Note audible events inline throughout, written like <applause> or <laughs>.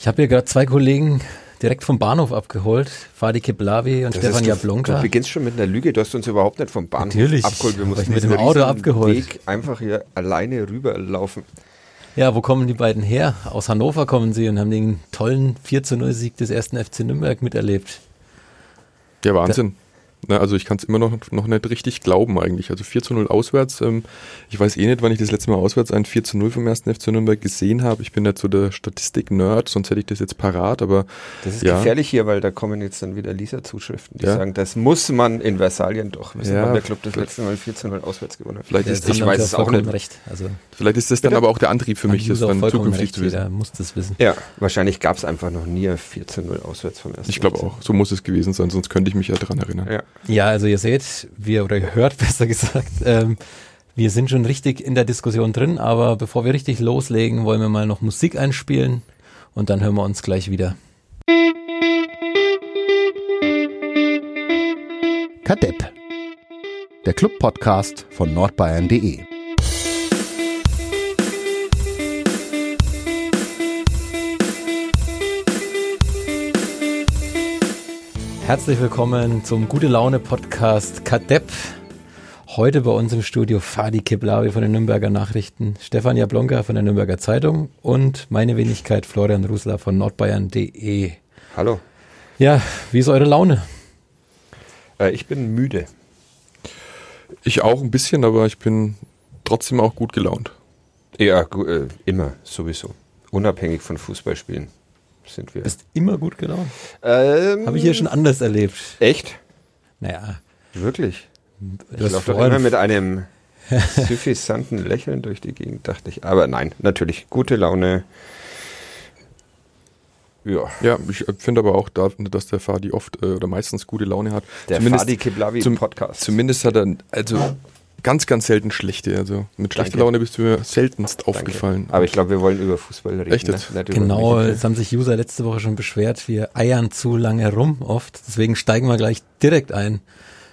Ich habe hier gerade zwei Kollegen direkt vom Bahnhof abgeholt. Fadi Keblavi und Das Stefan Jablonka. Du beginnst schon mit einer Lüge. Du hast uns überhaupt nicht vom Bahnhof Natürlich. abgeholt. Wir mussten mit dem Auto abgeholt. Weg einfach hier alleine rüberlaufen. Ja, wo kommen die beiden her? Aus Hannover kommen sie und haben den tollen 4 zu 0 Sieg des ersten FC Nürnberg miterlebt. Ja, Wahnsinn. Na, also ich kann es immer noch, noch nicht richtig glauben eigentlich. Also 4 zu 0 auswärts. Ähm, ich weiß eh nicht, wann ich das letzte Mal auswärts ein 4 zu 0 vom ersten FC Nürnberg gesehen habe. Ich bin nicht so der Statistik-Nerd, sonst hätte ich das jetzt parat, aber Das ist Ja. gefährlich hier, weil da kommen jetzt dann wieder Leserzuschriften, die Ja. sagen, das muss man in Versalien doch wissen, Ja. weil der Club das letzte Mal 14 0 auswärts gewonnen hat. vielleicht Ja, ist das, haben weiß es auch nicht. recht. Also vielleicht ist das dann aber auch der Antrieb für mich, das dann zukünftig recht. zu wissen. Jeder muss das wissen. Ja, wahrscheinlich gab es einfach noch nie ein 14 0 auswärts vom ersten Ich glaube auch, so muss es gewesen sein, sonst könnte ich mich ja dran erinnern. Ja. Ja, also ihr seht, wir oder ihr hört <laughs> besser gesagt, ähm, wir sind schon richtig in der Diskussion drin, aber bevor wir richtig loslegen, wollen wir mal noch Musik einspielen und dann hören wir uns gleich wieder. Kadepp. Der Club-Podcast von nordbayern.de. Herzlich willkommen zum Gute Laune Podcast Kadepp. Heute bei uns im Studio Fadi Keblavi von den Nürnberger Nachrichten, Stefan Jablonka von der Nürnberger Zeitung und meine Wenigkeit Florian Rusler von nordbayern.de. Hallo, Ja, wie ist eure Laune? äh, ich bin müde. Ich auch ein bisschen, aber ich bin trotzdem auch gut gelaunt. Ja, gu- äh, immer, sowieso. Unabhängig von Fußballspielen sind wir. Bist immer gut gelaunt? Ähm, Habe ich hier schon anders erlebt. Echt? Naja, Wirklich? du Ich laufe doch immer mit <laughs> einem suffisanten Lächeln durch die Gegend, dachte ich. Aber nein, natürlich, gute Laune. Ja, Ja, ich finde aber auch, da, dass der Fadi oft äh, oder meistens gute Laune hat. der Zumindest- Fadi Kiblavi zum- Podcast. Zumindest hat er also ganz, ganz selten schlechte. Also mit schlechter Danke. Laune bist du mir seltenst Danke. aufgefallen. Aber ich glaube, wir wollen über Fußball reden. Echt jetzt? Ne? Genau, es haben sich User letzte Woche schon beschwert, wir eiern zu lange rum oft. Deswegen steigen wir gleich direkt ein.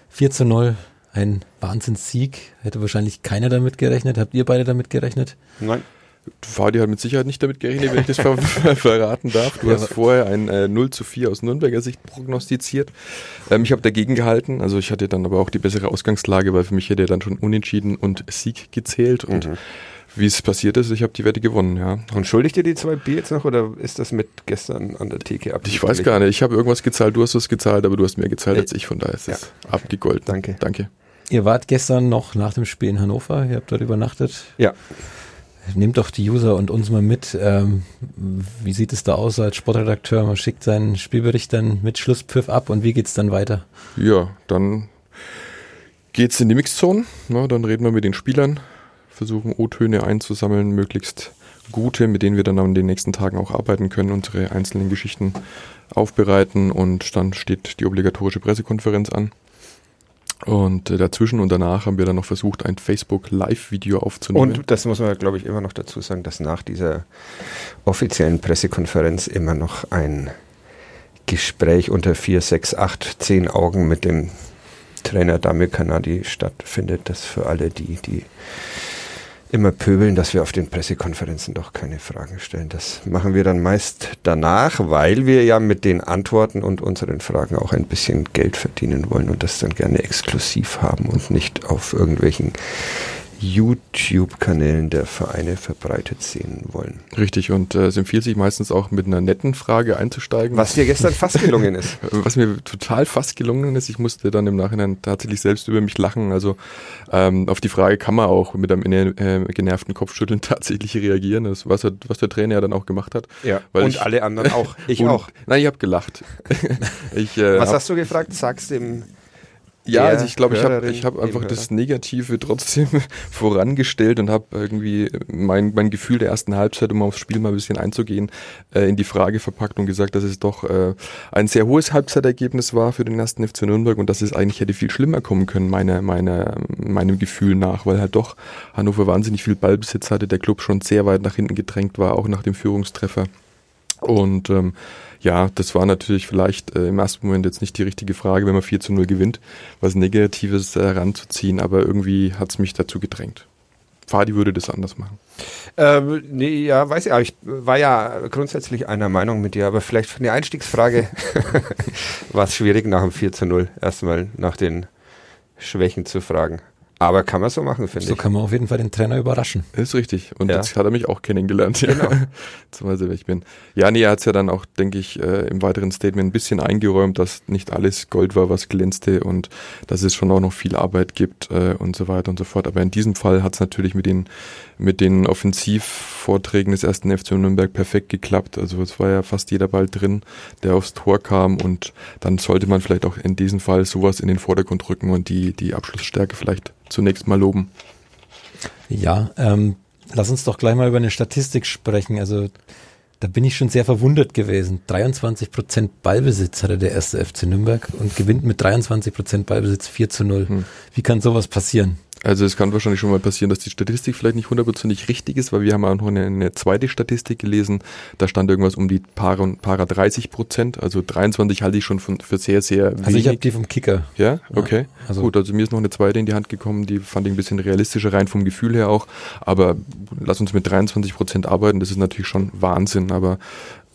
4 zu 0, ein Wahnsinnssieg. Hätte wahrscheinlich keiner damit gerechnet. Habt ihr beide damit gerechnet? Nein. Fadi hat mit Sicherheit nicht damit gerechnet, wenn ich das ver <laughs> ver verraten darf. Du Ja, hast vorher ein äh, 0 zu 4 aus Nürnberger Sicht prognostiziert. Ähm, ich habe dagegen gehalten. Also ich hatte dann aber auch die bessere Ausgangslage, weil für mich hätte er dann schon Unentschieden und Sieg gezählt. Und Mhm. wie es passiert ist, ich habe die Wette gewonnen, ja. Und schuldigt ihr die zwei Bier jetzt noch oder ist das mit gestern an der Theke ab? Ich weiß gar nicht, ich habe irgendwas gezahlt, du hast was gezahlt, aber du hast mehr gezahlt Äh, als ich, von daher ist ja. es abgegolten. Danke. Danke. Ihr wart gestern noch nach dem Spiel in Hannover, ihr habt dort übernachtet. Ja. Nehmt doch die User und uns mal mit. Ähm, wie sieht es da aus als Sportredakteur? Man schickt seinen Spielbericht dann mit Schlusspfiff ab und wie geht's dann weiter? Ja, dann geht's in die Mixzone. Na, dann reden wir mit den Spielern, versuchen O-Töne einzusammeln, möglichst gute, mit denen wir dann an den nächsten Tagen auch arbeiten können, unsere einzelnen Geschichten aufbereiten und dann steht die obligatorische Pressekonferenz an. Und äh, dazwischen und danach haben wir dann noch versucht, ein Facebook-Live-Video aufzunehmen. Und das muss man, glaube ich, immer noch dazu sagen, dass nach dieser offiziellen Pressekonferenz immer noch ein Gespräch unter 4, 6, 8, 10 Augen mit dem Trainer Damir Kanadi stattfindet. Das für alle, die, die immer pöbeln, dass wir auf den Pressekonferenzen doch keine Fragen stellen. Das machen wir dann meist danach, weil wir ja mit den Antworten und unseren Fragen auch ein bisschen Geld verdienen wollen und das dann gerne exklusiv haben und nicht auf irgendwelchen YouTube-Kanälen der Vereine verbreitet sehen wollen. Richtig, und äh, es empfiehlt sich meistens auch mit einer netten Frage einzusteigen. Was dir gestern <laughs> fast gelungen ist. Was mir total fast gelungen ist, ich musste dann im Nachhinein tatsächlich selbst über mich lachen. Also ähm, auf die Frage kann man auch mit einem äh, genervten Kopfschütteln <laughs> tatsächlich reagieren, das, was, er, was der Trainer ja dann auch gemacht hat. Ja, und ich- alle anderen auch. Ich <laughs> Und- auch. Nein, ich habe gelacht. ich, äh, Was hab, hast du gefragt? Sag's dem. Ja, also ich glaube, ich habe ich hab einfach das Negative trotzdem <laughs> vorangestellt und habe irgendwie mein, mein Gefühl der ersten Halbzeit, um aufs Spiel mal ein bisschen einzugehen, äh, in die Frage verpackt und gesagt, dass es doch äh, ein sehr hohes Halbzeitergebnis war für den ersten FC Nürnberg und dass es eigentlich hätte viel schlimmer kommen können, meiner, meiner, meinem Gefühl nach, weil halt doch Hannover wahnsinnig viel Ballbesitz hatte, der Club schon sehr weit nach hinten gedrängt war, auch nach dem Führungstreffer. Und ähm, ja, das war natürlich vielleicht äh, im ersten Moment jetzt nicht die richtige Frage, wenn man 4 zu 0 gewinnt, was Negatives äh, heranzuziehen, aber irgendwie hat es mich dazu gedrängt. Fadi würde das anders machen. Ähm, nee, ja, weiß ich, aber ich war ja grundsätzlich einer Meinung mit dir, aber vielleicht für eine Einstiegsfrage <laughs> war es schwierig nach dem 4 zu 0 erstmal nach den Schwächen zu fragen. Aber kann man so machen, finde So ich. kann man auf jeden Fall den Trainer überraschen. Ist richtig. Und Ja. jetzt hat er mich auch kennengelernt. Ja. Genau. <laughs> Er, wer ich bin. Ja, nee, er hat es ja dann auch, denke ich, äh, im weiteren Statement ein bisschen eingeräumt, dass nicht alles Gold war, was glänzte und dass es schon auch noch viel Arbeit gibt äh, und so weiter und so fort. Aber in diesem Fall hat es natürlich mit den, mit den Offensivvorträgen des ersten FC Nürnberg perfekt geklappt. Also es war ja fast jeder Ball drin, der aufs Tor kam und dann sollte man vielleicht auch in diesem Fall sowas in den Vordergrund rücken und die, die Abschlussstärke vielleicht zunächst mal loben. Ja, ähm, lass uns doch gleich mal über eine Statistik sprechen. Also da bin ich schon sehr verwundert gewesen. 23 Prozent Ballbesitz hatte der erste FC Nürnberg und gewinnt mit 23 Prozent Ballbesitz 4 zu 0. Hm. Wie kann sowas passieren? Also es kann wahrscheinlich schon mal passieren, dass die Statistik vielleicht nicht hundertprozentig richtig ist, weil wir haben auch noch eine, eine zweite Statistik gelesen, da stand irgendwas um die Para, Para 30 Prozent, also 23 halte ich schon von, für sehr, sehr wenig. Also ich habe die vom Kicker. ja, okay. also- Gut, also mir ist noch eine zweite in die Hand gekommen, die fand ich ein bisschen realistischer, rein vom Gefühl her auch. Aber lass uns mit 23 Prozent arbeiten, das ist natürlich schon Wahnsinn. Aber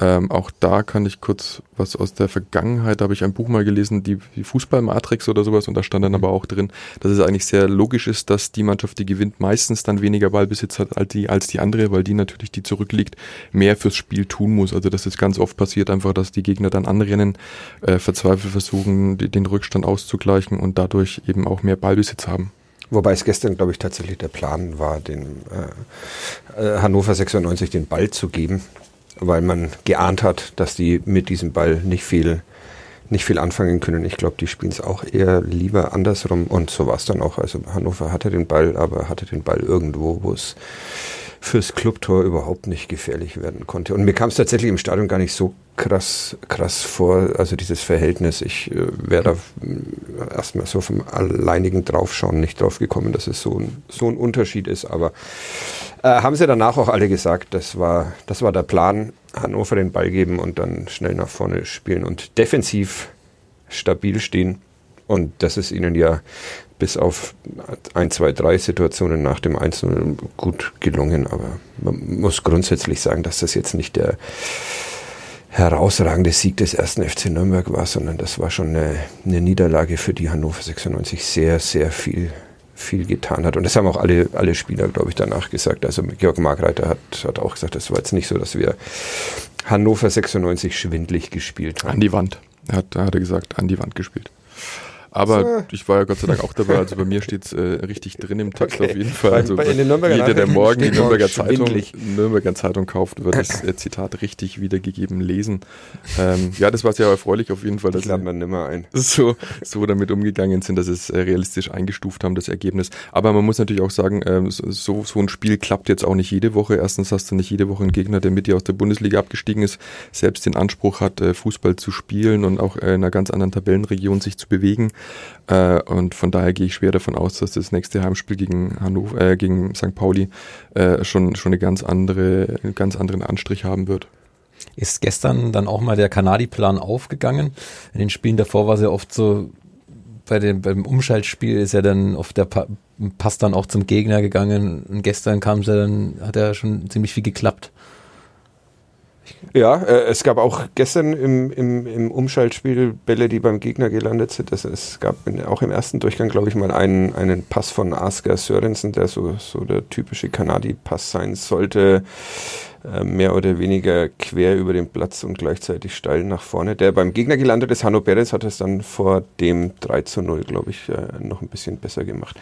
ähm, auch da kann ich kurz was aus der Vergangenheit, da habe ich ein Buch mal gelesen, die, die Fußballmatrix oder sowas, und da stand dann aber auch drin, dass es eigentlich sehr logisch ist, dass die Mannschaft, die gewinnt, meistens dann weniger Ballbesitz hat als die, als die andere, weil die natürlich, die zurückliegt, mehr fürs Spiel tun muss. Also dass es ganz oft passiert einfach, dass die Gegner dann anrennen, äh, verzweifelt versuchen, die, den Rückstand auszugleichen und dadurch eben auch mehr Ballbesitz haben. Wobei es gestern, glaube ich, tatsächlich der Plan war, den äh, äh, Hannover 96 den Ball zu geben, weil man geahnt hat, dass die mit diesem Ball nicht viel, nicht viel anfangen können. Ich glaube, die spielen es auch eher lieber andersrum und so war es dann auch. Also Hannover hatte den Ball, aber hatte den Ball irgendwo, wo es fürs Clubtor überhaupt nicht gefährlich werden konnte. Und mir kam es tatsächlich im Stadion gar nicht so krass, krass vor, also dieses Verhältnis. Ich äh, wäre da äh, erstmal so vom alleinigen Draufschauen nicht drauf gekommen, dass es so ein, so ein Unterschied ist. Aber äh, haben sie danach auch alle gesagt, das war, das war der Plan, Hannover den Ball geben und dann schnell nach vorne spielen und defensiv stabil stehen. Und das ist ihnen ja bis auf ein, zwei, drei Situationen nach dem 1-0 gut gelungen. Aber man muss grundsätzlich sagen, dass das jetzt nicht der herausragende Sieg des ersten FC Nürnberg war, sondern das war schon eine, eine Niederlage, für die Hannover 96 sehr, sehr viel viel getan hat. Und das haben auch alle, alle Spieler, glaube ich, danach gesagt. Also Georg Markreiter hat, hat auch gesagt, das war jetzt nicht so, dass wir Hannover 96 schwindlig gespielt haben. An die Wand. Er hat, hat er gesagt, an die Wand gespielt. Aber ich war ja Gott sei Dank auch dabei, also bei mir steht es äh, richtig drin im Text Okay. auf jeden Fall. Bei- Also bei- in den Nürnberger jeder, der morgen die Nürnberger Zeitung. Nürnberger Zeitung kauft, wird das äh, Zitat richtig wiedergegeben lesen. Ähm, ja, das war sehr erfreulich auf jeden Fall, dass Ich lade mir nimmer ein. so, so damit umgegangen sind, dass es äh, realistisch eingestuft haben, das Ergebnis. Aber man muss natürlich auch sagen, ähm, so, so ein Spiel klappt jetzt auch nicht jede Woche. Erstens hast du nicht jede Woche einen Gegner, der mit dir aus der Bundesliga abgestiegen ist, selbst den Anspruch hat, äh, Fußball zu spielen und auch äh, in einer ganz anderen Tabellenregion sich zu bewegen. Äh, und von daher gehe ich schwer davon aus, dass das nächste Heimspiel gegen Hannover, äh, gegen St. Pauli äh, schon, schon eine ganz andere, einen ganz anderen Anstrich haben wird. Ist gestern dann auch mal der Kanadi-Plan aufgegangen? In den Spielen davor war es ja oft so, bei dem, beim Umschaltspiel ist ja dann oft der pa Pass dann auch zum Gegner gegangen. Und gestern kam es dann, hat ja schon ziemlich viel geklappt. Ja, äh, es gab auch gestern im, im, im Umschaltspiel Bälle, die beim Gegner gelandet sind. Also es gab in, auch im ersten Durchgang, glaube ich, mal einen, einen Pass von Asker Sörensen, der so, so der typische Kanadi-Pass sein sollte. Äh, mehr oder weniger quer über den Platz und gleichzeitig steil nach vorne. Der beim Gegner gelandet ist, Hanno Perez hat es dann vor dem 3 zu 0, glaube ich, äh, noch ein bisschen besser gemacht.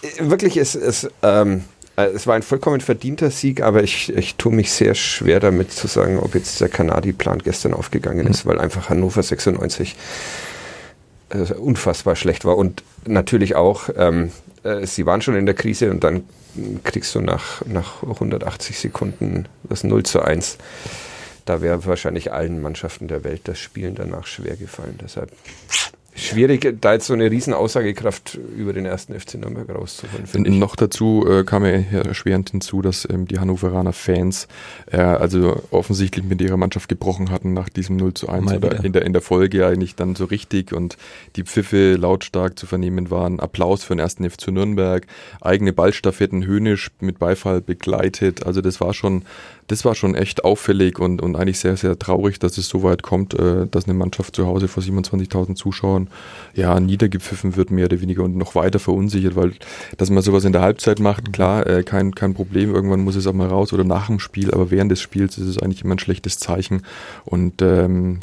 Äh, wirklich, es, es, ähm, äh, es war ein vollkommen verdienter Sieg, aber ich, ich tue mich sehr schwer damit zu sagen, ob jetzt der Kanadi-Plan gestern aufgegangen ist, weil einfach Hannover 96 äh, unfassbar schlecht war. Und natürlich auch, ähm, äh, sie waren schon in der Krise und dann kriegst du nach, nach 180 Sekunden das 0 zu 1. Da wäre wahrscheinlich allen Mannschaften der Welt das Spielen danach schwer gefallen. Deshalb schwierig, da jetzt so eine riesen Aussagekraft über den ersten FC Nürnberg rauszuholen. finde ich. Noch dazu äh, kam ja erschwerend hinzu, dass ähm, die Hannoveraner Fans äh, also offensichtlich mit ihrer Mannschaft gebrochen hatten nach diesem 0 zu 1 Mal oder wieder. in der, in der Folge eigentlich dann so richtig und die Pfiffe lautstark zu vernehmen waren. Applaus für den ersten FC Nürnberg, eigene Ballstaffetten höhnisch mit Beifall begleitet. Also das war schon, das war schon echt auffällig und, und eigentlich sehr, sehr traurig, dass es so weit kommt, äh, dass eine Mannschaft zu Hause vor 27.000 Zuschauern ja niedergepfiffen wird, mehr oder weniger und noch weiter verunsichert, weil dass man sowas in der Halbzeit macht, klar, äh, kein, kein Problem, irgendwann muss es auch mal raus oder nach dem Spiel, aber während des Spiels ist es eigentlich immer ein schlechtes Zeichen und ähm,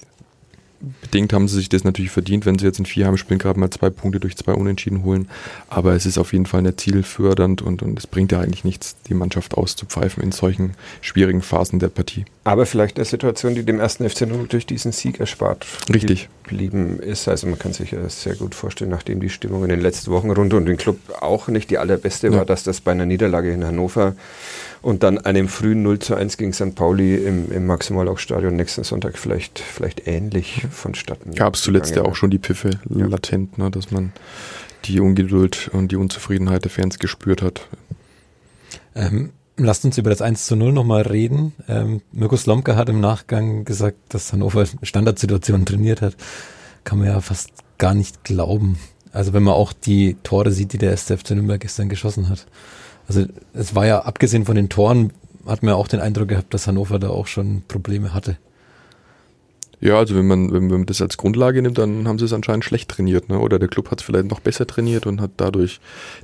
bedingt haben sie sich das natürlich verdient, wenn sie jetzt in vier Heimspielen gerade mal zwei Punkte durch zwei Unentschieden holen. Aber es ist auf jeden Fall nicht zielfördernd und, und es bringt ja eigentlich nichts, die Mannschaft auszupfeifen in solchen schwierigen Phasen der Partie. Aber vielleicht eine Situation, die dem ersten FC Nürnberg durch diesen Sieg erspart Richtig. geblieben ist. Also man kann sich ja sehr gut vorstellen, nachdem die Stimmung in den letzten Wochen rund um den Club auch nicht die allerbeste Ja. war, dass das bei einer Niederlage in Hannover und dann einem frühen 0 zu 1 gegen St. Pauli im, im Maximalauchstadion nächsten Sonntag vielleicht, vielleicht ähnlich vonstatten Gab es zuletzt ja auch schon die Piffe Ja. latent, ne, dass man die Ungeduld und die Unzufriedenheit der Fans gespürt hat. Ähm, lasst uns über das 1 zu 0 nochmal reden. Ähm, Mirko Slomka hat im Nachgang gesagt, dass Hannover Standardsituationen trainiert hat. Kann man ja fast gar nicht glauben. Also wenn man auch die Tore sieht, die der erste FC Nürnberg gestern geschossen hat. Also es war ja, abgesehen von den Toren, hat man ja auch den Eindruck gehabt, dass Hannover da auch schon Probleme hatte. Ja, also wenn man, wenn man das als Grundlage nimmt, dann haben sie es anscheinend schlecht trainiert, ne? Oder der Club hat es vielleicht noch besser trainiert und hat dadurch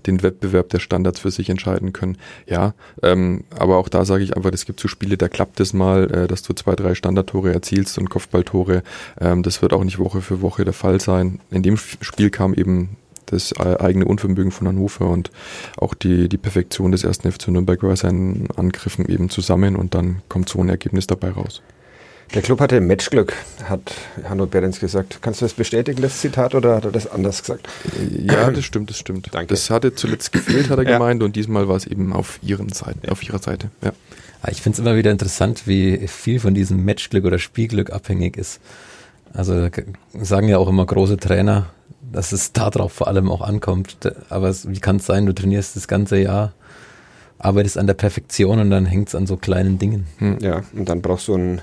den Wettbewerb der Standards für sich entscheiden können. Ja, ähm, aber auch da sage ich einfach, es gibt so Spiele, da klappt es mal, äh, dass du zwei, drei Standardtore erzielst und Kopfballtore. Ähm, das wird auch nicht Woche für Woche der Fall sein. In dem Spiel kam eben das äh, eigene Unvermögen von Hannover und auch die, die Perfektion des ersten FC Nürnberg bei seinen Angriffen eben zusammen und dann kommt so ein Ergebnis dabei raus. Der Club hatte Matchglück, hat Hanno Behrens gesagt. Kannst du das bestätigen, das Zitat, oder hat er das anders gesagt? Ja, das stimmt, das stimmt. Danke. Das hatte zuletzt gefehlt, hat er Ja. gemeint, und diesmal war es eben auf ihren Seite, auf ihrer Seite. Ja. Aber ich finde es immer wieder interessant, wie viel von diesem Matchglück oder Spielglück abhängig ist. Also sagen ja auch immer große Trainer, dass es darauf vor allem auch ankommt. Aber es, wie kann es sein, du trainierst das ganze Jahr, arbeitest an der Perfektion und dann hängt es an so kleinen Dingen. Ja, und dann brauchst du einen,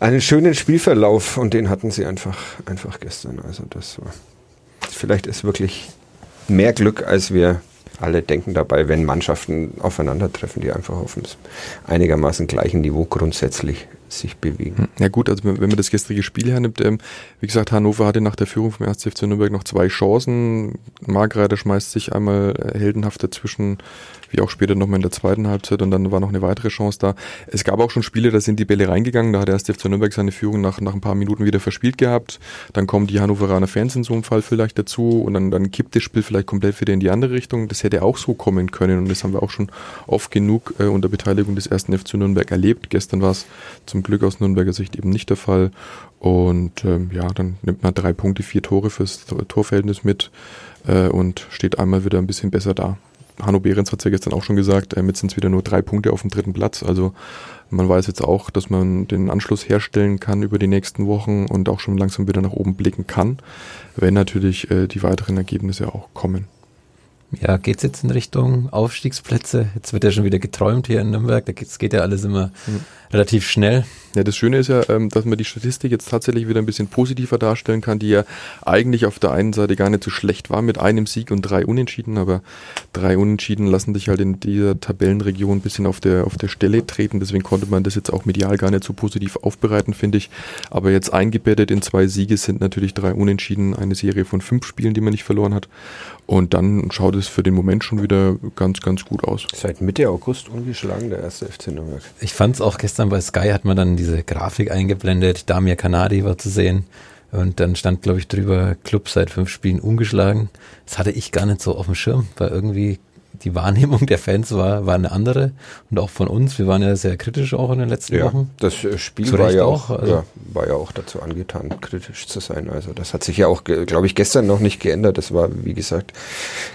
einen schönen Spielverlauf und den hatten sie einfach, einfach gestern. Also das war, vielleicht ist wirklich mehr Glück, als wir alle denken dabei, wenn Mannschaften aufeinandertreffen, die einfach auf einem einigermaßen gleichen Niveau grundsätzlich sich bewegen. Ja gut, also wenn man das gestrige Spiel hernimmt, ähm, wie gesagt, Hannover hatte nach der Führung vom 1. FC Nürnberg noch zwei Chancen. Margreiter schmeißt sich einmal heldenhaft dazwischen, wie auch später nochmal in der zweiten Halbzeit und dann war noch eine weitere Chance da. Es gab auch schon Spiele, da sind die Bälle reingegangen, da hat der 1. FC Nürnberg seine Führung nach, nach ein paar Minuten wieder verspielt gehabt. Dann kommen die Hannoveraner Fans in so einem Fall vielleicht dazu und dann, dann kippt das Spiel vielleicht komplett wieder in die andere Richtung. Das hätte auch so kommen können und das haben wir auch schon oft genug äh, unter Beteiligung des 1. FC Nürnberg erlebt. Gestern war es zum Glück aus Nürnberger Sicht eben nicht der Fall. Und ähm, ja, dann nimmt man drei Punkte, vier Tore fürs Tor- Torverhältnis mit äh, und steht einmal wieder ein bisschen besser da. Hanno Behrens hat es ja gestern auch schon gesagt, äh, jetzt sind es wieder nur drei Punkte auf dem dritten Platz. Also man weiß jetzt auch, dass man den Anschluss herstellen kann über die nächsten Wochen und auch schon langsam wieder nach oben blicken kann, wenn natürlich äh, die weiteren Ergebnisse auch kommen. Ja, geht's jetzt in Richtung Aufstiegsplätze? Jetzt wird ja schon wieder geträumt hier in Nürnberg. Da geht's, geht ja alles immer Mhm. relativ schnell. Ja, das Schöne ist ja, ähm, dass man die Statistik jetzt tatsächlich wieder ein bisschen positiver darstellen kann, die ja eigentlich auf der einen Seite gar nicht so schlecht war mit einem Sieg und drei Unentschieden, aber drei Unentschieden lassen dich halt in dieser Tabellenregion ein bisschen auf der, auf der Stelle treten. Deswegen konnte man das jetzt auch medial gar nicht so positiv aufbereiten, finde ich. Aber jetzt eingebettet in zwei Siege sind natürlich drei Unentschieden, eine Serie von fünf Spielen, die man nicht verloren hat. Und dann schaut es für den Moment schon wieder ganz, ganz gut aus. Seit Mitte August ungeschlagen der erste FC Nürnberg. Ich fand's auch gestern bei Sky hat man dann diese Grafik eingeblendet. Damir Kanadi war zu sehen. Und dann stand, glaube ich, drüber, Club seit fünf Spielen ungeschlagen. Das hatte ich gar nicht so auf dem Schirm, weil irgendwie die Wahrnehmung der Fans war, war eine andere. Und auch von uns. Wir waren ja sehr kritisch auch in den letzten Wochen. das äh, Spiel war ja auch, auch, also- ja, war ja auch dazu angetan, kritisch zu sein. Also das hat sich ja auch, glaube ich, gestern noch nicht geändert. Das war, wie gesagt,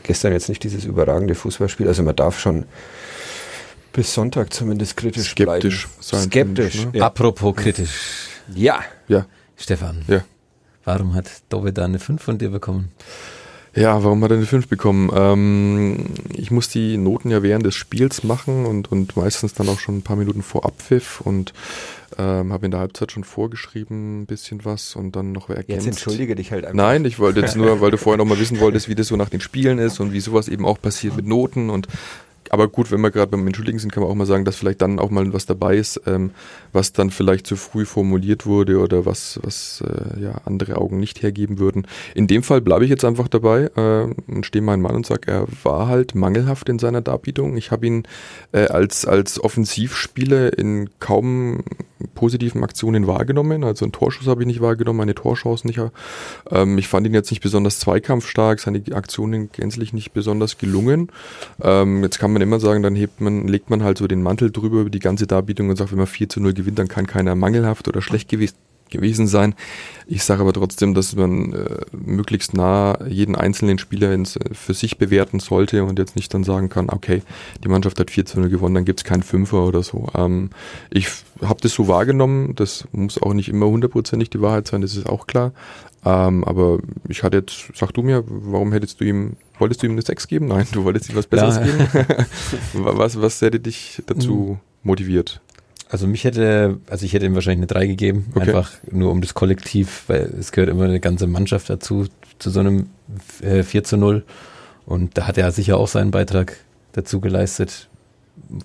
gestern jetzt nicht dieses überragende Fußballspiel. Also man darf schon bis Sonntag zumindest kritisch Skeptisch bleiben. sein, Skeptisch. ne? ja. Apropos kritisch. ja. Ja, Stefan, ja. Warum hat Dovedan eine 5 von dir bekommen? Ja, warum hat er eine 5 bekommen? Ähm, ich muss die Noten ja während des Spiels machen und, und meistens dann auch schon ein paar Minuten vor Abpfiff und ähm, habe in der Halbzeit schon vorgeschrieben, ein bisschen was und dann noch ergänzt. Jetzt entschuldige dich halt einfach. Nein, ich wollte jetzt nur, weil du <laughs> vorher noch mal wissen wolltest, wie das so nach den Spielen ist und wie sowas eben auch passiert mit Noten und aber gut, wenn wir gerade beim Entschuldigen sind, kann man auch mal sagen, dass vielleicht dann auch mal was dabei ist, ähm, was dann vielleicht zu früh formuliert wurde oder was, was äh, ja, andere Augen nicht hergeben würden. In dem Fall bleibe ich jetzt einfach dabei äh, und stehe meinen Mann und sage, er war halt mangelhaft in seiner Darbietung. Ich habe ihn äh, als, als Offensivspieler in kaum positiven Aktionen wahrgenommen. Also einen Torschuss habe ich nicht wahrgenommen, eine Torchance nicht. Ähm, ich fand ihn jetzt nicht besonders zweikampfstark, seine Aktionen gänzlich nicht besonders gelungen. Ähm, jetzt kann man immer sagen, dann hebt man, legt man halt so den Mantel drüber über die ganze Darbietung und sagt, wenn man 4 zu 0 gewinnt, dann kann keiner mangelhaft oder schlecht gewesen gewesen sein. Ich sage aber trotzdem, dass man äh, möglichst nah jeden einzelnen Spieler ins, äh, für sich bewerten sollte und jetzt nicht dann sagen kann, okay, die Mannschaft hat 4 zu 0 gewonnen, dann gibt's keinen Fünfer oder so. Ähm, ich habe das so wahrgenommen, das muss auch nicht immer hundertprozentig die Wahrheit sein, das ist auch klar. Ähm, aber ich hatte jetzt, sag du mir, warum hättest du ihm, wolltest du ihm eine 6 geben? Nein, du wolltest ihm was Besseres Ja. geben. <laughs> was, was hätte dich dazu motiviert? Also mich hätte, also ich hätte ihm wahrscheinlich eine 3 gegeben, Okay. einfach nur um das Kollektiv, weil es gehört immer eine ganze Mannschaft dazu, zu so einem äh, 4 zu 0. Und da hat er sicher auch seinen Beitrag dazu geleistet.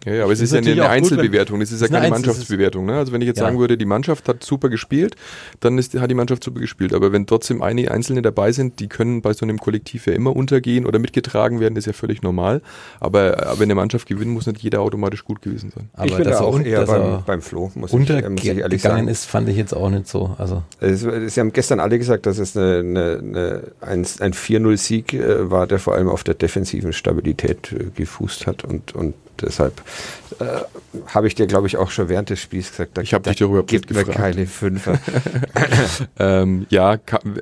Ja, ja, aber es Das ist ja eine, eine Einzelbewertung, das ist ja keine Einzel- das Mannschaftsbewertung. Ne? Also wenn ich jetzt Ja. sagen würde, die Mannschaft hat super gespielt, dann ist, hat die Mannschaft super gespielt. Aber wenn trotzdem einige Einzelne dabei sind, die können bei so einem Kollektiv ja immer untergehen oder mitgetragen werden, das ist ja völlig normal. Aber, aber wenn eine Mannschaft gewinnt, muss nicht jeder automatisch gut gewesen sein. Aber ich bin dass da er, auch un- eher beim, beim Flo, muss ich, äh, muss ich ehrlich untergegangen sagen. ist, fand ich jetzt auch nicht so. Also Es, Sie haben gestern alle gesagt, dass es eine, eine, eine, ein, ein 4-0-Sieg äh, war, der vor allem auf der defensiven Stabilität äh, gefußt hat. Und, und deshalb äh, habe ich dir, glaube ich, auch schon während des Spiels gesagt, da, Ich hab da dich darüber gibt mir gefragt. keine Fünfer. <laughs> Ähm, ja,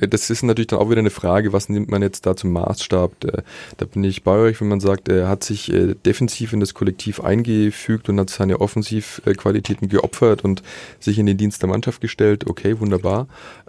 das ist natürlich dann auch wieder eine Frage, was nimmt man jetzt da zum Maßstab? Da, da bin ich bei euch, wenn man sagt, er hat sich äh, defensiv in das Kollektiv eingefügt und hat seine Offensivqualitäten geopfert und sich in den Dienst der Mannschaft gestellt. Okay, wunderbar.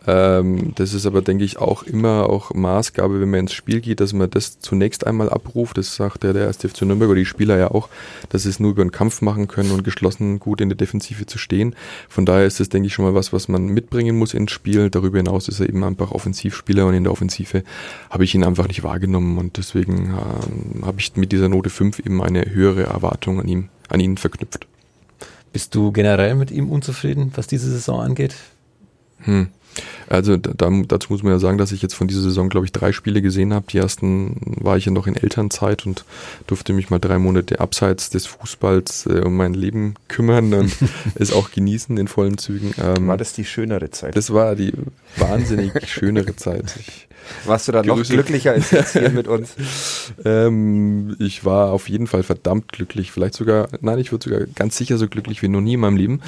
Ähm, das ist aber, denke ich, auch immer auch Maßgabe, wenn man ins Spiel geht, dass man das zunächst einmal abruft. Das sagt ja der erste FC Nürnberg oder die Spieler ja auch, dass sie es nur über den Kampf machen können und geschlossen gut in der Defensive zu stehen. Von daher ist das, denke ich, schon mal was, was man mitbringen muss ins Spiel. Darüber hinaus ist er eben einfach Offensivspieler und in der Offensive habe ich ihn einfach nicht wahrgenommen und deswegen ähm, habe ich mit dieser Note 5 eben eine höhere Erwartung an ihm, an ihn verknüpft. bist du generell mit ihm unzufrieden, was diese Saison angeht? Hm. Also da, da- dazu muss man ja sagen, dass ich jetzt von dieser Saison, glaube ich, drei Spiele gesehen habe. Die ersten war ich ja noch in Elternzeit und durfte mich mal drei Monate abseits des Fußballs äh, um mein Leben kümmern und <laughs> es auch genießen in vollen Zügen. Ähm, War das die schönere Zeit? das war die wahnsinnig schönere Zeit. Ich, <laughs> Warst du da noch glücklicher als jetzt hier mit uns? <laughs> ähm, ich war auf jeden Fall verdammt glücklich. Vielleicht sogar, nein, ich würde sogar ganz sicher so glücklich wie noch nie in meinem Leben.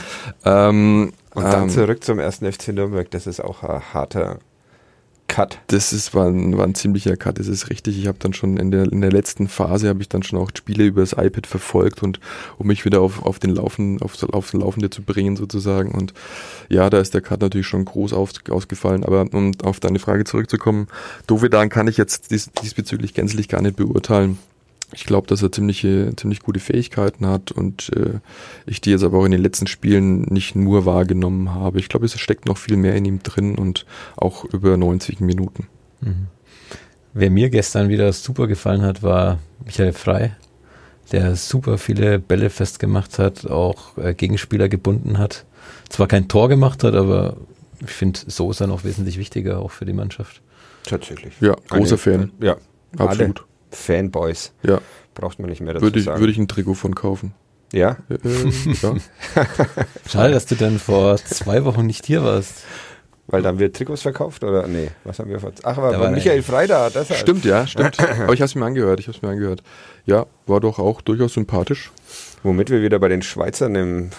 Ähm, Und dann ähm, zurück zum ersten FC Nürnberg. Das ist auch ein harter Cut. Das ist, war, ein, war ein ziemlicher Cut, das ist richtig. Ich habe dann schon in der, in der letzten Phase habe ich dann schon auch Spiele über das iPad verfolgt und um mich wieder auf, auf den Laufen, auf, auf den Laufende zu bringen sozusagen. Und ja, da ist der Cut natürlich schon groß auf, ausgefallen. Aber um auf deine Frage zurückzukommen, Dovedan kann ich jetzt dies, diesbezüglich gänzlich gar nicht beurteilen. Ich glaube, dass er ziemliche, ziemlich gute Fähigkeiten hat und äh, ich die jetzt aber auch in den letzten Spielen nicht nur wahrgenommen habe. Ich glaube, es steckt noch viel mehr in ihm drin und auch über 90 Minuten. Mhm. Wer mir gestern wieder super gefallen hat, war Michael Frei, der super viele Bälle festgemacht hat, auch äh, Gegenspieler gebunden hat. Zwar kein Tor gemacht hat, aber ich finde, so ist er noch wesentlich wichtiger, auch für die Mannschaft. Tatsächlich. Ja, großer Eine- Fan. Ja, Absolut. alle Fanboys. Ja, Braucht man nicht mehr dazu würde ich, sagen. würde ich ein Trikot von kaufen. ja, Äh, <laughs> ja. Schade, dass du dann vor zwei Wochen nicht hier warst. weil dann wird Trikots verkauft oder nee, was haben wir vor? Ach, Da war, Michael Frei da, das Stimmt, ja, stimmt. Aber ich habe es mir angehört, ich habe es mir angehört. Ja, war doch auch durchaus sympathisch. Womit wir wieder bei den Schweizern im,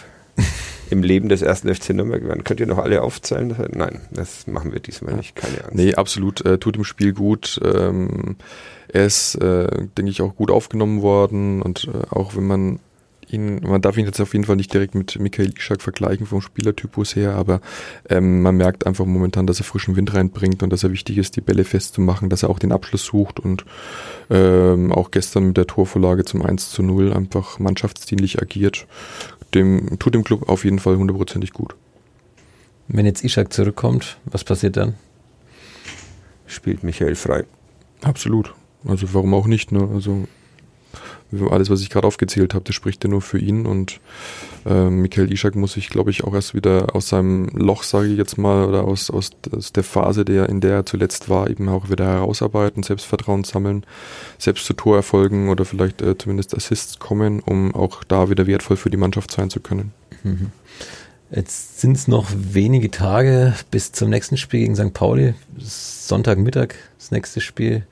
im Leben des ersten FC Nürnberg werden. Könnt ihr noch alle aufzählen? Nein, das machen wir diesmal nicht, keine Angst. Nee, absolut. Äh, tut im Spiel gut. Ähm, er ist, äh, denke ich, auch gut aufgenommen worden. Und äh, auch wenn man ihn, man darf ihn jetzt auf jeden Fall nicht direkt mit Michael Ishak vergleichen vom Spielertypus her, aber ähm, man merkt einfach momentan, dass er frischen Wind reinbringt und dass er wichtig ist, die Bälle festzumachen, dass er auch den Abschluss sucht und ähm, auch gestern mit der Torvorlage zum 1 zu 0 einfach mannschaftsdienlich agiert. Dem tut dem Club auf jeden Fall hundertprozentig gut. Wenn jetzt Ishak zurückkommt, was passiert dann? Spielt Michael frei. Absolut. Also warum auch nicht, ne? Also alles, was ich gerade aufgezählt habe, das spricht ja nur für ihn und äh, Michael Ishak muss sich, glaube ich, auch erst wieder aus seinem Loch, sage ich jetzt mal, oder aus, aus, aus der Phase, der, in der er zuletzt war, eben auch wieder herausarbeiten, Selbstvertrauen sammeln, selbst zu Torerfolgen oder vielleicht äh, zumindest Assists kommen, um auch da wieder wertvoll für die Mannschaft sein zu können. Mhm. Jetzt sind es noch wenige Tage bis zum nächsten Spiel gegen St. Pauli. Sonntagmittag das nächste Spiel.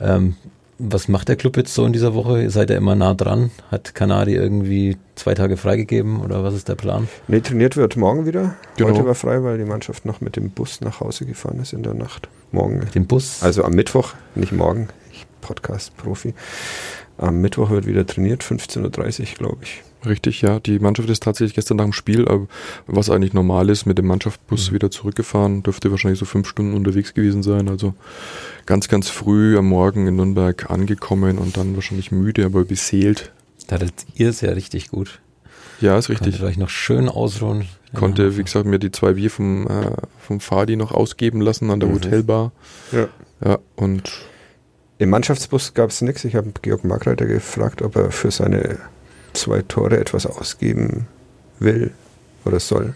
Ähm, was macht der Club jetzt so in dieser Woche? Seid ihr immer nah dran? Hat Kanadi irgendwie zwei Tage freigegeben oder was ist der Plan? Nee, trainiert wird morgen wieder. Genau. Heute war frei, weil die Mannschaft noch mit dem Bus nach Hause gefahren ist in der Nacht. Morgen. Den Bus? Also am Mittwoch, nicht morgen. Ich Podcast-Profi. Am Mittwoch wird wieder trainiert, 15.30 Uhr, glaube ich. Richtig, ja. Die Mannschaft ist tatsächlich gestern nach dem Spiel, äh, was eigentlich normal ist, mit dem Mannschaftsbus mhm. wieder zurückgefahren. Dürfte wahrscheinlich so fünf Stunden unterwegs gewesen sein. Also ganz, ganz früh am Morgen in Nürnberg angekommen und dann wahrscheinlich müde, aber beseelt. Da hattet ihr es ja richtig gut. Ja, ist richtig. Konntet euch noch schön ausruhen. Konnte, ja. wie gesagt, mir die zwei Bier vom, äh, vom Fadi noch ausgeben lassen an der mhm. Hotelbar. Ja. Ja, und im Mannschaftsbus gab es nichts. Ich habe Georg Markreiter gefragt, ob er für seine zwei Tore etwas ausgeben will oder soll.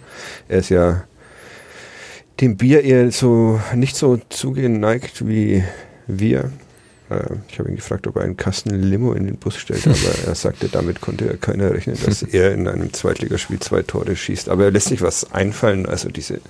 Er ist ja dem Bier eher so nicht so zugeneigt wie wir. Äh, ich habe ihn gefragt, ob er einen Kasten Limo in den Bus stellt, aber <laughs> er sagte, damit konnte ja keiner rechnen, dass er in einem Zweitligaspiel zwei Tore schießt. Aber er lässt sich was einfallen. Also diese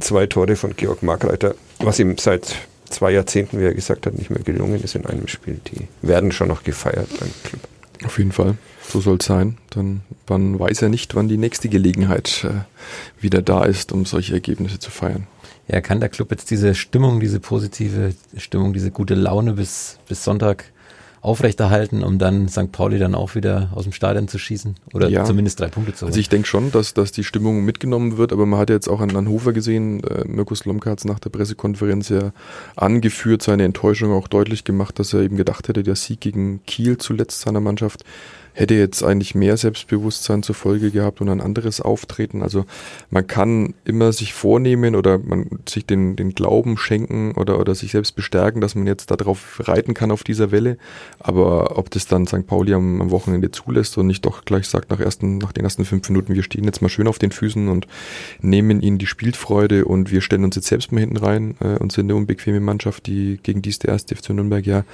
zwei Tore von Georg Markreiter, was ihm seit zwei Jahrzehnten, wie er gesagt hat, nicht mehr gelungen ist in einem Spiel, die werden schon noch gefeiert beim Club. Auf jeden Fall. So soll es sein. Dann man weiß er nicht, wann die nächste Gelegenheit äh, wieder da ist, um solche Ergebnisse zu feiern. Ja, kann der Club jetzt diese Stimmung, diese positive Stimmung, diese gute Laune bis, bis Sonntag aufrechterhalten, um dann St. Pauli dann auch wieder aus dem Stadion zu schießen oder ja. zumindest drei Punkte zu holen. Also ich denke schon, dass, dass die Stimmung mitgenommen wird, aber man hat ja jetzt auch an Hannover gesehen, äh, Mirko Slomka hat es nach der Pressekonferenz ja angeführt, seine Enttäuschung auch deutlich gemacht, dass er eben gedacht hätte, der Sieg gegen Kiel zuletzt seiner Mannschaft hätte jetzt eigentlich mehr Selbstbewusstsein zur Folge gehabt und ein anderes Auftreten. Also man kann immer sich vornehmen oder man sich den, den Glauben schenken oder, oder sich selbst bestärken, dass man jetzt darauf reiten kann auf dieser Welle. Aber ob das dann St. Pauli am, am Wochenende zulässt und nicht doch gleich sagt nach, ersten, nach den ersten fünf Minuten, wir stehen jetzt mal schön auf den Füßen und nehmen ihnen die Spielfreude und wir stellen uns jetzt selbst mal hinten rein äh, und sind eine unbequeme Mannschaft, die gegen dies der erste FC Nürnberg ja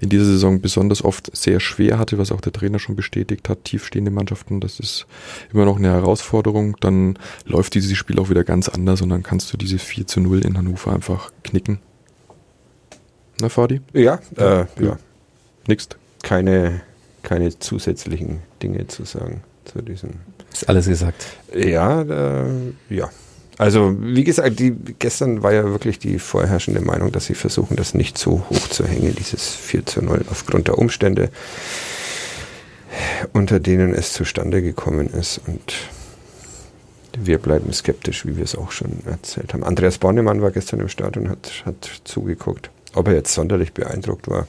in dieser Saison besonders oft sehr schwer hatte, was auch der Trainer schon bestätigt bestätigt hat, tiefstehende Mannschaften, das ist immer noch eine Herausforderung. Dann läuft dieses Spiel auch wieder ganz anders und dann kannst du diese 4 zu 0 in Hannover einfach knicken. Na, Fadi? Ja, äh, ja. Nix. Keine, keine zusätzlichen Dinge zu sagen zu diesem. Ist alles gesagt. Ja, äh, ja. Also, wie gesagt, die, gestern war ja wirklich die vorherrschende Meinung, dass sie versuchen, das nicht so hoch zu hängen, dieses 4 zu 0 aufgrund der Umstände unter denen es zustande gekommen ist. Und wir bleiben skeptisch, wie wir es auch schon erzählt haben. Andreas Bornemann war gestern im Stadion und hat, hat zugeguckt. Ob er jetzt sonderlich beeindruckt war.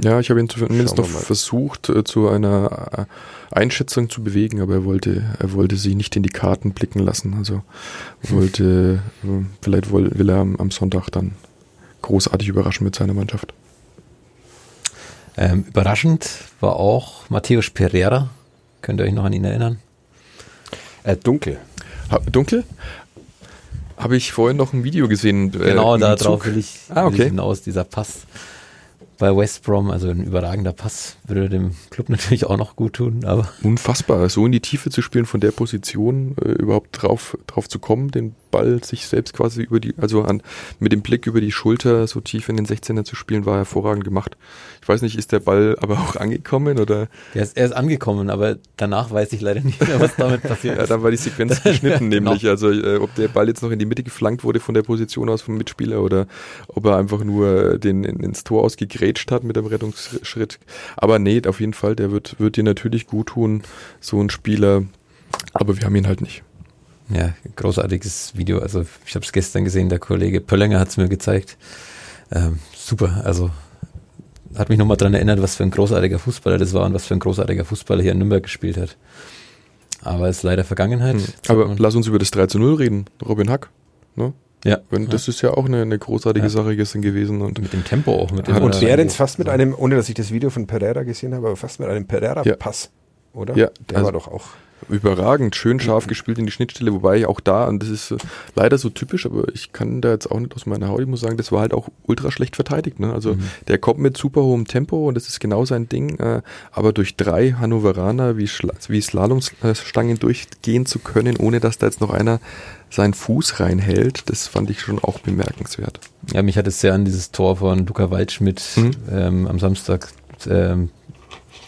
Ja, ich habe ihn zumindest noch versucht, äh, zu einer äh, Einschätzung zu bewegen, aber er wollte, er wollte sie nicht in die Karten blicken lassen. Also <laughs> wollte, äh, vielleicht will, er am Sonntag dann großartig überraschen mit seiner Mannschaft. Ähm, überraschend war auch Matthäus Pereira. Könnt ihr euch noch an ihn erinnern? Äh, dunkel. Ha, dunkel? Habe ich vorhin noch ein Video gesehen. Äh, genau, darauf will ich, ah, okay. will ich hinaus, dieser Pass bei West Brom, also ein überragender Pass, würde dem Club <laughs> natürlich auch noch gut tun, aber. Unfassbar, so in die Tiefe zu spielen, von der Position äh, überhaupt drauf, drauf zu kommen, den Ball sich selbst quasi über die, also an, mit dem Blick über die Schulter so tief in den 16er zu spielen, war hervorragend gemacht. Ich weiß nicht, ist der Ball aber auch angekommen oder? Er ist, er ist angekommen, aber danach weiß ich leider nicht mehr, was damit passiert ja, ist. dann war die Sequenz <laughs> geschnitten, Genau. nämlich. Also, äh, ob der Ball jetzt noch in die Mitte geflankt wurde von der Position aus vom Mitspieler oder ob er einfach nur äh, den in, ins Tor ausgegrätscht hat mit dem Rettungsschritt. Aber nee, auf jeden Fall, der wird, wird dir natürlich gut tun, so ein Spieler. Aber wir haben ihn halt nicht. Ja, großartiges Video. Also ich habe es gestern gesehen, der Kollege Pöllinger hat es mir gezeigt. Ähm, super, also hat mich nochmal dran erinnert, was für ein großartiger Fußballer das war und was für ein großartiger Fußballer hier in Nürnberg gespielt hat. Aber ist leider Vergangenheit. Hm. Aber lass uns über das 3 zu 0 reden. Robin Hack. Ne? Ja, Wenn, Das ist ja auch eine, eine großartige Ja. Sache gestern gewesen. Und mit dem Tempo auch. Mit dem Und Behrens reingeht. fast mit einem, ohne dass ich das Video von Pereira gesehen habe, aber fast mit einem Pereira-Pass, oder? Ja, der also- war doch auch. Überragend, schön scharf gespielt in die Schnittstelle, wobei auch da, und das ist äh, leider so typisch, aber ich kann da jetzt auch nicht aus meiner Haut, ich muss sagen, das war halt auch ultra schlecht verteidigt. Ne? Also Mhm. der kommt mit super hohem Tempo und das ist genau sein Ding, äh, aber durch drei Hannoveraner wie, Schla wie Slalomstangen durchgehen zu können, ohne dass da jetzt noch einer seinen Fuß reinhält, das fand ich schon auch bemerkenswert. Ja, mich hat es sehr an dieses Tor von Luca Waldschmidt Mhm. ähm, am Samstag ähm,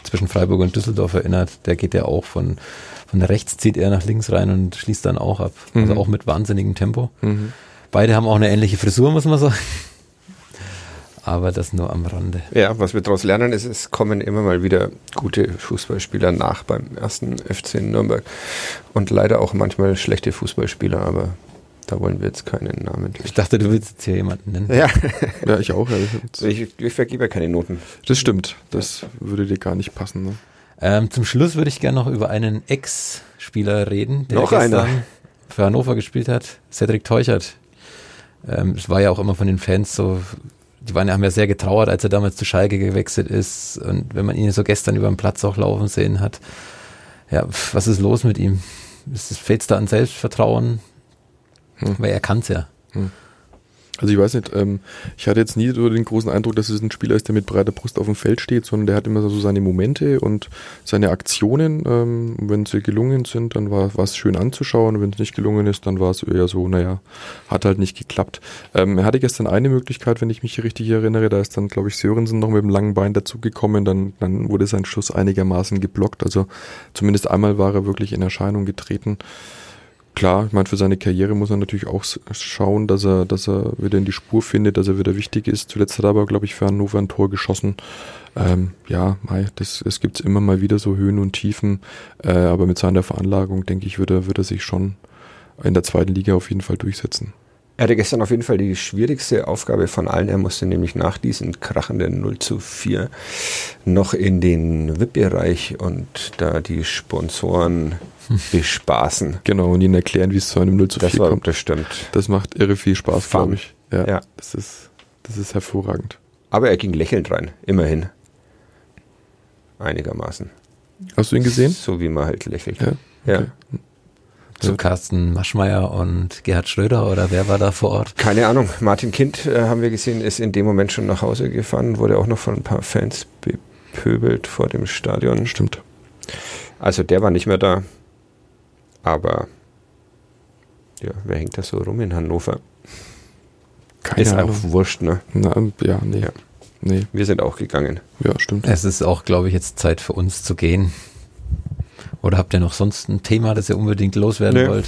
zwischen Freiburg und Düsseldorf erinnert. Der geht ja auch von, von rechts, zieht er nach links rein und schließt dann auch ab. Also Mhm. auch mit wahnsinnigem Tempo. Mhm. Beide haben auch eine ähnliche Frisur, muss man sagen. Aber das nur am Rande. Ja, was wir daraus lernen, ist, es kommen immer mal wieder gute Fußballspieler nach beim ersten FC in Nürnberg. Und leider auch manchmal schlechte Fußballspieler, aber da wollen wir jetzt keinen Namen. Ich dachte, du willst jetzt hier jemanden nennen. Ja, <laughs> Ja, ich auch. ehrlich. ich, ich vergebe ja keine Noten. Das stimmt, das würde dir gar nicht passen. Ne? Ähm, zum Schluss würde ich gerne noch über einen Ex-Spieler reden, der Noch gestern einer. für Hannover gespielt hat, Cedric Teuchert. Ähm, es war ja auch immer von den Fans so, die waren ja, haben ja sehr getrauert, als er damals zu Schalke gewechselt ist. Und wenn man ihn so gestern über den Platz auch laufen sehen hat, ja, was ist los mit ihm? Fehlt es da an Selbstvertrauen? Hm. Weil er kann es ja. Also ich weiß nicht, ähm, ich hatte jetzt nie so den großen Eindruck, dass es ein Spieler ist, der mit breiter Brust auf dem Feld steht, sondern der hat immer so seine Momente und seine Aktionen. Ähm, wenn sie gelungen sind, dann war es schön anzuschauen. Wenn es nicht gelungen ist, dann war es eher so, naja, hat halt nicht geklappt. Ähm, er hatte gestern eine Möglichkeit, wenn ich mich richtig erinnere, da ist dann, glaube ich, Sörensen noch mit dem langen Bein dazugekommen, dann, dann wurde sein Schuss einigermaßen geblockt. Also zumindest einmal war er wirklich in Erscheinung getreten. Klar, ich meine, für seine Karriere muss er natürlich auch schauen, dass er, dass er wieder in die Spur findet, dass er wieder wichtig ist. Zuletzt hat er aber, glaube ich, für Hannover ein Tor geschossen. Ähm, ja, mei, das, das gibt's immer mal wieder so Höhen und Tiefen. Äh, aber mit seiner Veranlagung, denke ich, wird er, wird er sich schon in der zweiten Liga auf jeden Fall durchsetzen. Er hatte gestern auf jeden Fall die schwierigste Aufgabe von allen. Er musste nämlich nach diesem krachenden 0 zu 4 noch in den VIP-Bereich und da die Sponsoren <laughs> bespaßen. Genau, und ihnen erklären, wie es zu einem 0 zu 4 Das war kommt. bestimmt. Das macht irre viel Spaß, glaube ich. Ja, Ja. Das, ist, das ist hervorragend. Aber er ging lächelnd rein, immerhin. Einigermaßen. Hast du ihn gesehen? So wie man halt lächelt. Ja. Ja. Zu. Carsten Maschmeyer und Gerhard Schröder oder wer war da vor Ort? Keine Ahnung. Martin Kind, äh, haben wir gesehen, ist in dem Moment schon nach Hause gefahren, wurde auch noch von ein paar Fans bepöbelt vor dem Stadion. Stimmt. Also der war nicht mehr da. Aber ja, wer hängt da so rum in Hannover? Keine ist Ahnung. auch wurscht, ne? Na, ja, nee. Ja. Nee, Wir sind auch gegangen. ja, stimmt. Es ist auch, glaube ich, jetzt Zeit für uns zu gehen. Oder habt ihr noch sonst ein Thema, das ihr unbedingt loswerden Nee. wollt?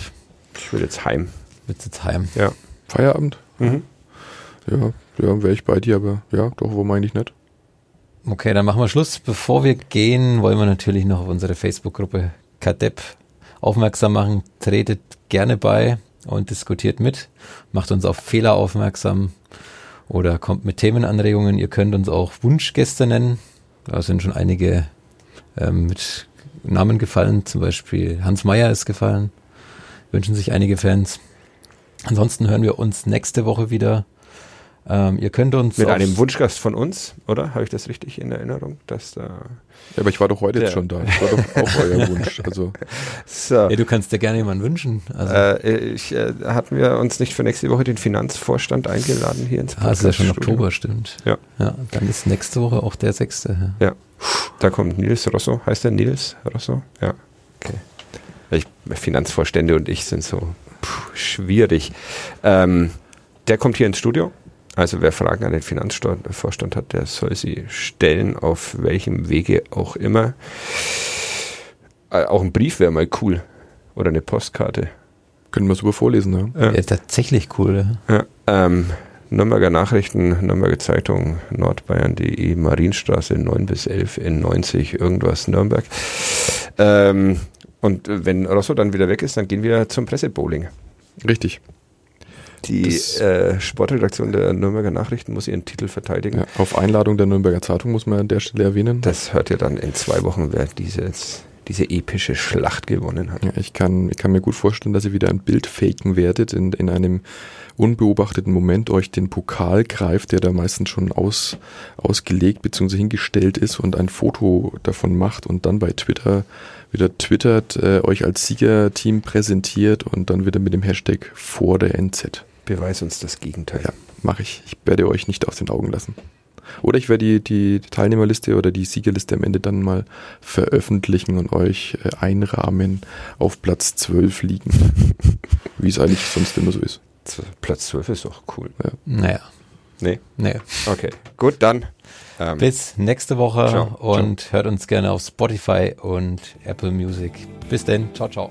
Ich will jetzt heim. Mit jetzt heim. Ja. Feierabend? Mhm. Ja, ja, wäre ich bei dir, aber ja, doch, warum eigentlich nicht? Okay, dann machen wir Schluss. Bevor wir gehen, wollen wir natürlich noch auf unsere Facebook-Gruppe Kadepp aufmerksam machen. Tretet gerne bei und diskutiert mit. Macht uns auf Fehler aufmerksam oder kommt mit Themenanregungen. Ihr könnt uns auch Wunschgäste nennen. Da sind schon einige ähm, mit Namen gefallen. Zum Beispiel Hans Meyer ist gefallen. Wünschen sich einige Fans. Ansonsten hören wir uns nächste Woche wieder. Ähm, ihr könnt uns Mit einem Wunschgast von uns, oder? Habe ich das richtig in Erinnerung? Dass da Ja, aber ich war doch heute jetzt Ja. schon da. Das war doch auch euer <laughs> Wunsch. Also, so. Ja, du kannst dir gerne jemanden wünschen. Also, Äh, ich, äh, hatten wir uns nicht für nächste Woche den Finanzvorstand eingeladen hier ins ah, es ist ja schon? Oktober, stimmt. Ja. ja. Dann ist nächste Woche auch der sechste. Ja. Da kommt Nils Rosso. Heißt der Nils Rosso? Ja. Okay. Ich, Finanzvorstände und ich sind so. Puh, schwierig. Ähm, der kommt hier ins Studio. Also wer Fragen an den Finanzvorstand hat, der soll sie stellen, auf welchem Wege auch immer. Äh, auch ein Brief wäre mal cool. Oder eine Postkarte. Können wir super vorlesen, ja. ja. ja tatsächlich cool. Ja, ähm, Nürnberger Nachrichten, Nürnberger Zeitung, nordbayern.de, Marienstraße 9 bis 11 in 90, irgendwas Nürnberg. Ähm, und wenn Rosso dann wieder weg ist, dann gehen wir zum Pressebowling. Richtig. Die äh, Sportredaktion der Nürnberger Nachrichten muss ihren Titel verteidigen. Ja, auf Einladung der Nürnberger Zeitung muss man an der Stelle erwähnen. Das hört ihr dann in zwei Wochen, wer dieses, diese epische Schlacht gewonnen hat. Ja, ich, kann, ich kann mir gut vorstellen, dass ihr wieder ein Bild faken werdet in, in einem unbeobachteten Moment euch den Pokal greift, der da meistens schon aus, ausgelegt bzw. hingestellt ist und ein Foto davon macht und dann bei Twitter wieder twittert, äh, euch als Siegerteam präsentiert und dann wieder mit dem Hashtag vor der NZ. Beweis uns das Gegenteil. Ja, mache ich. Ich werde euch nicht aus den Augen lassen. Oder ich werde die, die Teilnehmerliste oder die Siegerliste am Ende dann mal veröffentlichen und euch äh, einrahmen auf Platz 12 liegen. <laughs> Wie es eigentlich sonst immer so ist. Platz 12 ist doch cool. Ja. Naja. Nee? Nee. Okay, gut, dann. Ähm, Bis nächste Woche ciao, und ciao. hört uns gerne auf Spotify und Apple Music. Bis denn. Ciao, ciao.